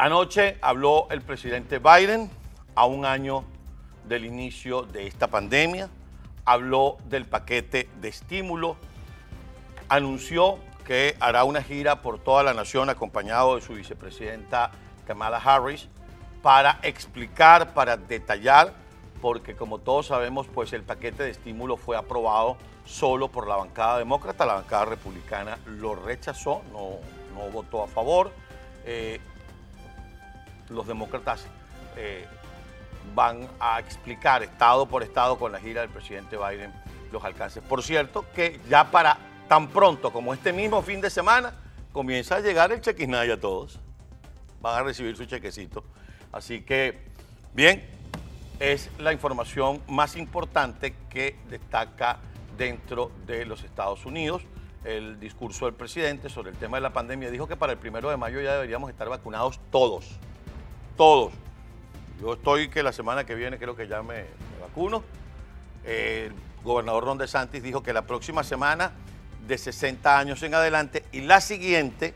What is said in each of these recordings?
Anoche habló el presidente Biden a un año del inicio de esta pandemia, habló del paquete de estímulo, anunció que hará una gira por toda la nación acompañado de su vicepresidenta Kamala Harris para explicar, para detallar, porque como todos sabemos, pues el paquete de estímulo fue aprobado solo por la bancada demócrata, la bancada republicana lo rechazó, no, no votó a favor. Eh, los demócratas eh, van a explicar estado por estado con la gira del presidente Biden los alcances. Por cierto, que ya para tan pronto como este mismo fin de semana comienza a llegar el chequisnay a todos. Van a recibir su chequecito. Así que, bien, es la información más importante que destaca dentro de los Estados Unidos. El discurso del presidente sobre el tema de la pandemia dijo que para el primero de mayo ya deberíamos estar vacunados todos todos. Yo estoy que la semana que viene creo que ya me, vacuno. el gobernador Ron DeSantis dijo que la próxima semana de 60 años en adelante y la siguiente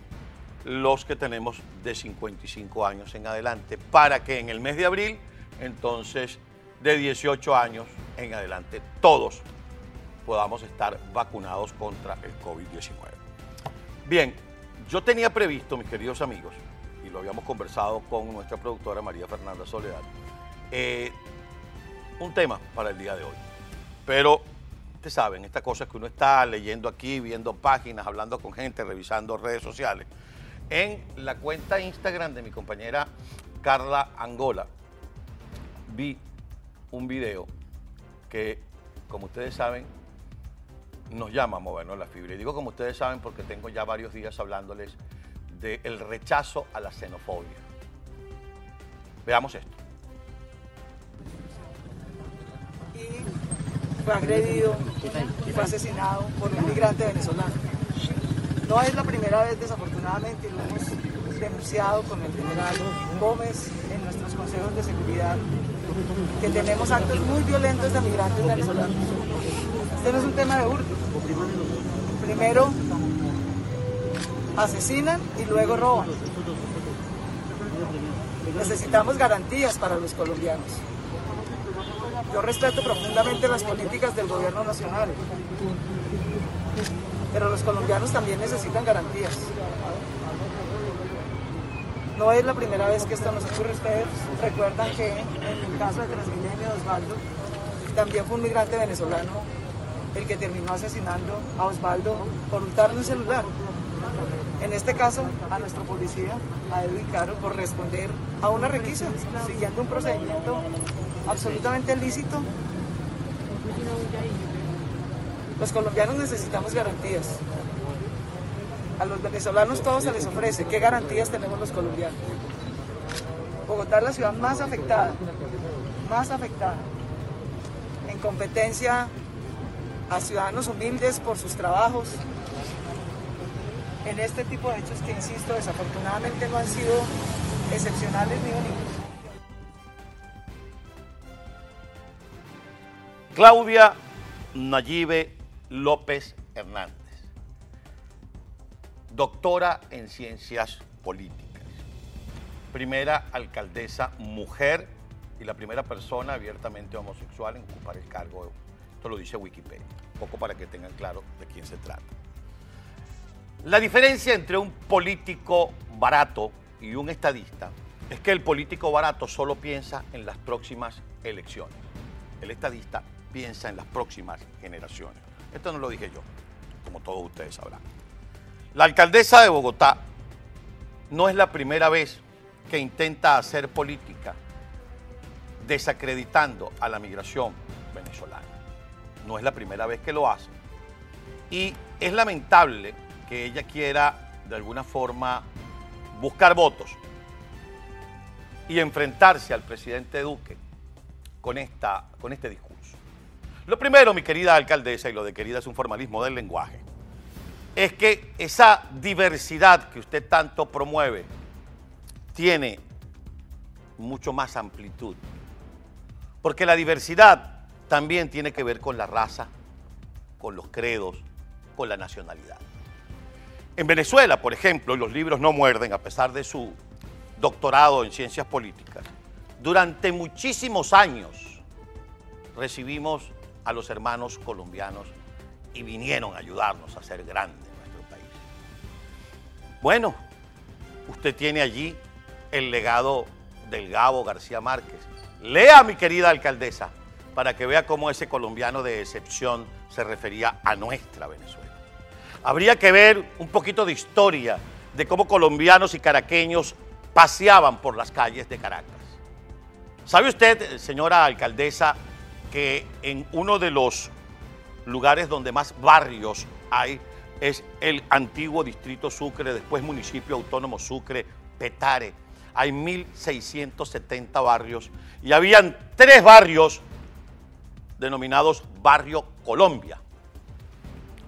los que tenemos de 55 años en adelante, para que en el mes de abril, entonces, de 18 años en adelante, todos podamos estar vacunados contra el COVID-19. Bien, yo tenía previsto, mis queridos amigos, lo habíamos conversado con nuestra productora María Fernanda Soledad, eh, un tema para el día de hoy. Pero, ustedes saben, estas cosas que uno está leyendo aquí, viendo páginas, hablando con gente, revisando redes sociales. En la cuenta Instagram de mi compañera Carla Angola, vi un video que, como ustedes saben, nos llama a movernos la fibra. Y digo como ustedes saben porque tengo ya varios días hablándoles del rechazo a la xenofobia. Veamos esto. Y fue agredido y fue asesinado por un migrante venezolano. No es la primera vez, desafortunadamente, lo hemos denunciado con el general Gómez en nuestros consejos de seguridad, que tenemos actos muy violentos de migrantes venezolanos. Este no es un tema de hurto. Primero, asesinan y luego roban. Necesitamos garantías para los colombianos. Yo respeto profundamente las políticas del gobierno nacional, pero los colombianos también necesitan garantías. No es la primera vez que esto nos ocurre. Ustedes recuerdan que en el caso de Transmilenio Osvaldo, también fue un migrante venezolano el que terminó asesinando a Osvaldo por untarle un celular. En este caso, a nuestro policía, a Edwin por responder a una requisa, siguiendo un procedimiento absolutamente lícito. Los colombianos necesitamos garantías. A los venezolanos todos se les ofrece. ¿Qué garantías tenemos los colombianos? Bogotá es la ciudad más afectada, más afectada en competencia a ciudadanos humildes por sus trabajos, en este tipo de hechos que, insisto, desafortunadamente no han sido excepcionales ni únicos. Claudia Nayibe López Hernández, doctora en ciencias políticas, primera alcaldesa mujer y la primera persona abiertamente homosexual en ocupar el cargo. Esto lo dice Wikipedia, poco para que tengan claro de quién se trata. La diferencia entre un político barato y un estadista es que el político barato solo piensa en las próximas elecciones. El estadista piensa en las próximas generaciones. Esto no lo dije yo, como todos ustedes sabrán. La alcaldesa de Bogotá no es la primera vez que intenta hacer política desacreditando a la migración venezolana. No es la primera vez que lo hace. Y es lamentable que ella quiera de alguna forma buscar votos y enfrentarse al presidente Duque con, esta, con este discurso. Lo primero, mi querida alcaldesa, y lo de querida es un formalismo del lenguaje, es que esa diversidad que usted tanto promueve tiene mucho más amplitud. Porque la diversidad también tiene que ver con la raza, con los credos, con la nacionalidad. En Venezuela, por ejemplo, los libros no muerden, a pesar de su, doctorado en ciencias políticas, durante muchísimos años recibimos a los hermanos colombianos y vinieron a ayudarnos a ser grandes nuestro país. Bueno, usted tiene allí el legado del Gabo García Márquez. Lea, mi querida alcaldesa, para que vea cómo ese colombiano de excepción se refería a nuestra Venezuela. Habría que ver un poquito de historia de cómo colombianos y caraqueños paseaban por las calles de Caracas. ¿Sabe usted, señora alcaldesa, que en uno de los lugares donde más barrios hay es el antiguo distrito Sucre, después municipio autónomo Sucre, Petare. Hay 1.670 barrios y habían tres barrios denominados Barrio Colombia.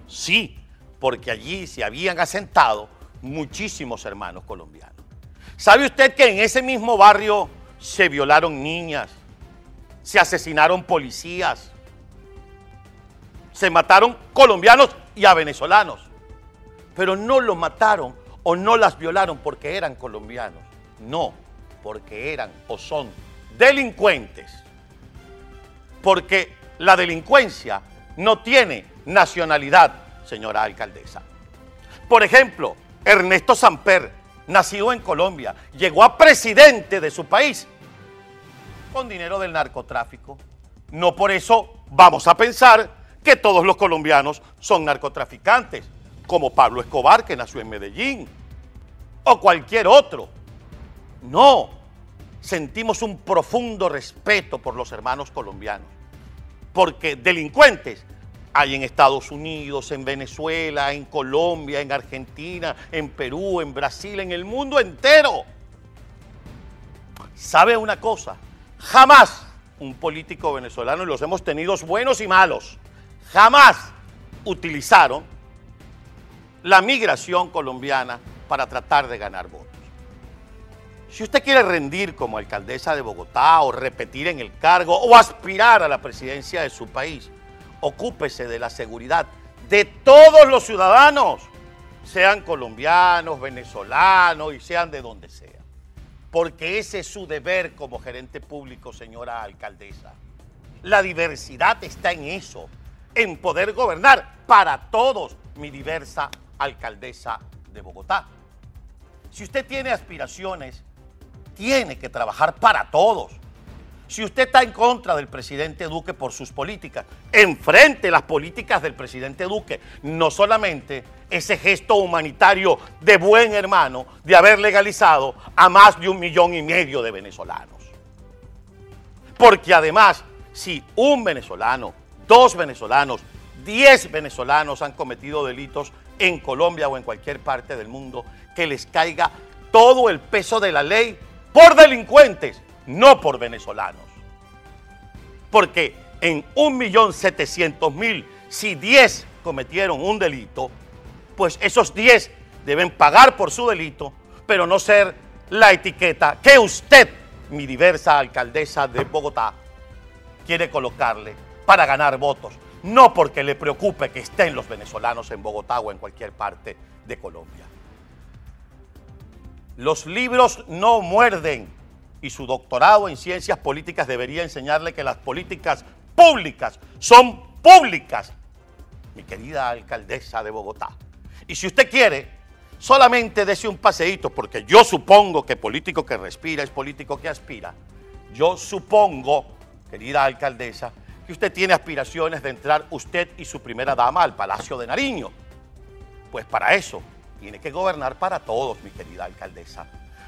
Sí, porque allí se habían asentado muchísimos hermanos colombianos. ¿Sabe usted que en ese mismo barrio se violaron niñas, se asesinaron policías, se mataron colombianos y a venezolanos? Pero no los mataron o no las violaron porque eran colombianos. No, porque eran o son delincuentes. Porque la delincuencia no tiene nacionalidad, señora alcaldesa. Por ejemplo, Ernesto Samper, nacido en Colombia, llegó a presidente de su país con dinero del narcotráfico. No por eso vamos a pensar que todos los colombianos son narcotraficantes, como Pablo Escobar, que nació en Medellín, o cualquier otro. No, sentimos un profundo respeto por los hermanos colombianos, porque delincuentes hay en Estados Unidos, en Venezuela, en Colombia, en Argentina, en Perú, en Brasil, en el mundo entero. ¿Sabe una cosa? Jamás un político venezolano, y los hemos tenido buenos y malos, jamás utilizaron la migración colombiana para tratar de ganar votos. Si usted quiere rendir como alcaldesa de Bogotá o repetir en el cargo o aspirar a la presidencia de su país, ocúpese de la seguridad de todos los ciudadanos, sean colombianos, venezolanos y sean de donde sea. Porque ese es su deber como gerente público, señora alcaldesa. La diversidad está en eso, en poder gobernar para todos, mi diversa alcaldesa de Bogotá. Si usted tiene aspiraciones, tiene que trabajar para todos. Si usted está en contra del presidente Duque por sus políticas, enfrente las políticas del presidente Duque, no solamente ese gesto humanitario de buen hermano de haber legalizado a más de un millón y medio de venezolanos. Porque además, si un venezolano, dos venezolanos, diez venezolanos han cometido delitos en Colombia o en cualquier parte del mundo, que les caiga todo el peso de la ley por delincuentes no por venezolanos. Porque en 1.700.000, si 10 cometieron un delito, pues esos 10 deben pagar por su delito, pero no ser la etiqueta que usted, mi diversa alcaldesa de Bogotá, quiere colocarle para ganar votos, no porque le preocupe que estén los venezolanos en Bogotá o en cualquier parte de Colombia. Los libros no muerden, y su doctorado en ciencias políticas debería enseñarle que las políticas públicas son públicas, mi querida alcaldesa de Bogotá. Y si usted quiere, solamente dése un paseíto, porque yo supongo que político que respira es político que aspira. Yo supongo, querida alcaldesa, que usted tiene aspiraciones de entrar usted y su primera dama al Palacio de Nariño. Pues para eso tiene que gobernar para todos, mi querida alcaldesa.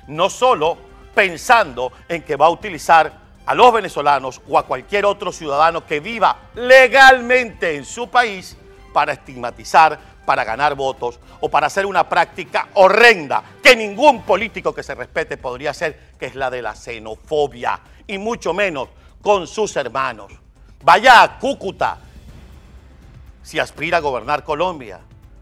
No solo pensando en que va a utilizar a los venezolanos o a cualquier otro ciudadano que viva legalmente en su país para estigmatizar, para ganar votos o para hacer una práctica horrenda que ningún político que se respete podría hacer, que es la de la xenofobia, y mucho menos con sus hermanos. Vaya a Cúcuta si aspira a gobernar Colombia.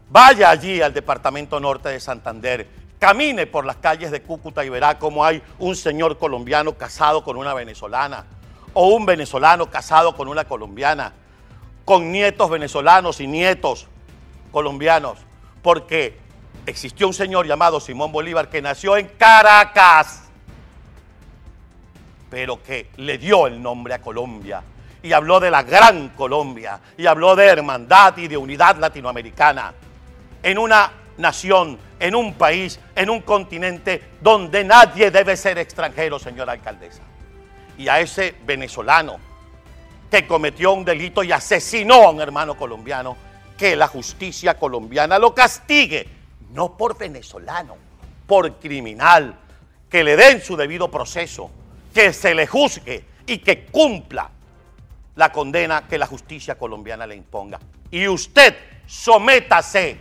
Vaya allí al departamento norte de Santander Camine por las calles de Cúcuta y verá cómo hay un señor colombiano casado con una venezolana o un venezolano casado con una colombiana, con nietos venezolanos y nietos colombianos, porque existió un señor llamado Simón Bolívar que nació en Caracas pero que le dio el nombre a Colombia y habló de la gran Colombia y habló de hermandad y de unidad latinoamericana en una nación, en un país, en un continente donde nadie debe ser extranjero, señora alcaldesa. Y a ese venezolano que cometió un delito y asesinó a un hermano colombiano, que la justicia colombiana lo castigue, no por venezolano, por criminal, que le den su debido proceso, que se le juzgue y que cumpla la condena que la justicia colombiana le imponga. Y usted sométase,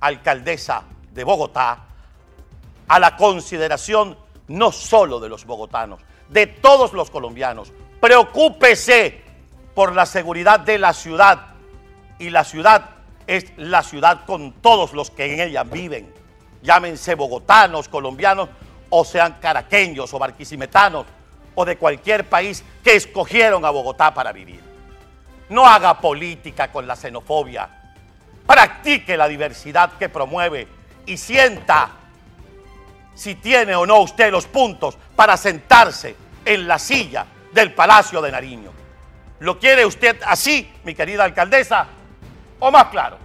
alcaldesa de Bogotá, a la consideración no solo de los bogotanos, de todos los colombianos. Preocúpese por la seguridad de la ciudad. Y la ciudad es la ciudad con todos los que en ella viven. Llámense bogotanos, colombianos, o sean caraqueños o barquisimetanos o de cualquier país que escogieron a Bogotá para vivir. No haga política con la xenofobia. Practique la diversidad que promueve y sienta si tiene o no usted los puntos para sentarse en la silla del Palacio de Nariño. ¿Lo quiere usted así, mi querida alcaldesa? ¿O más claro?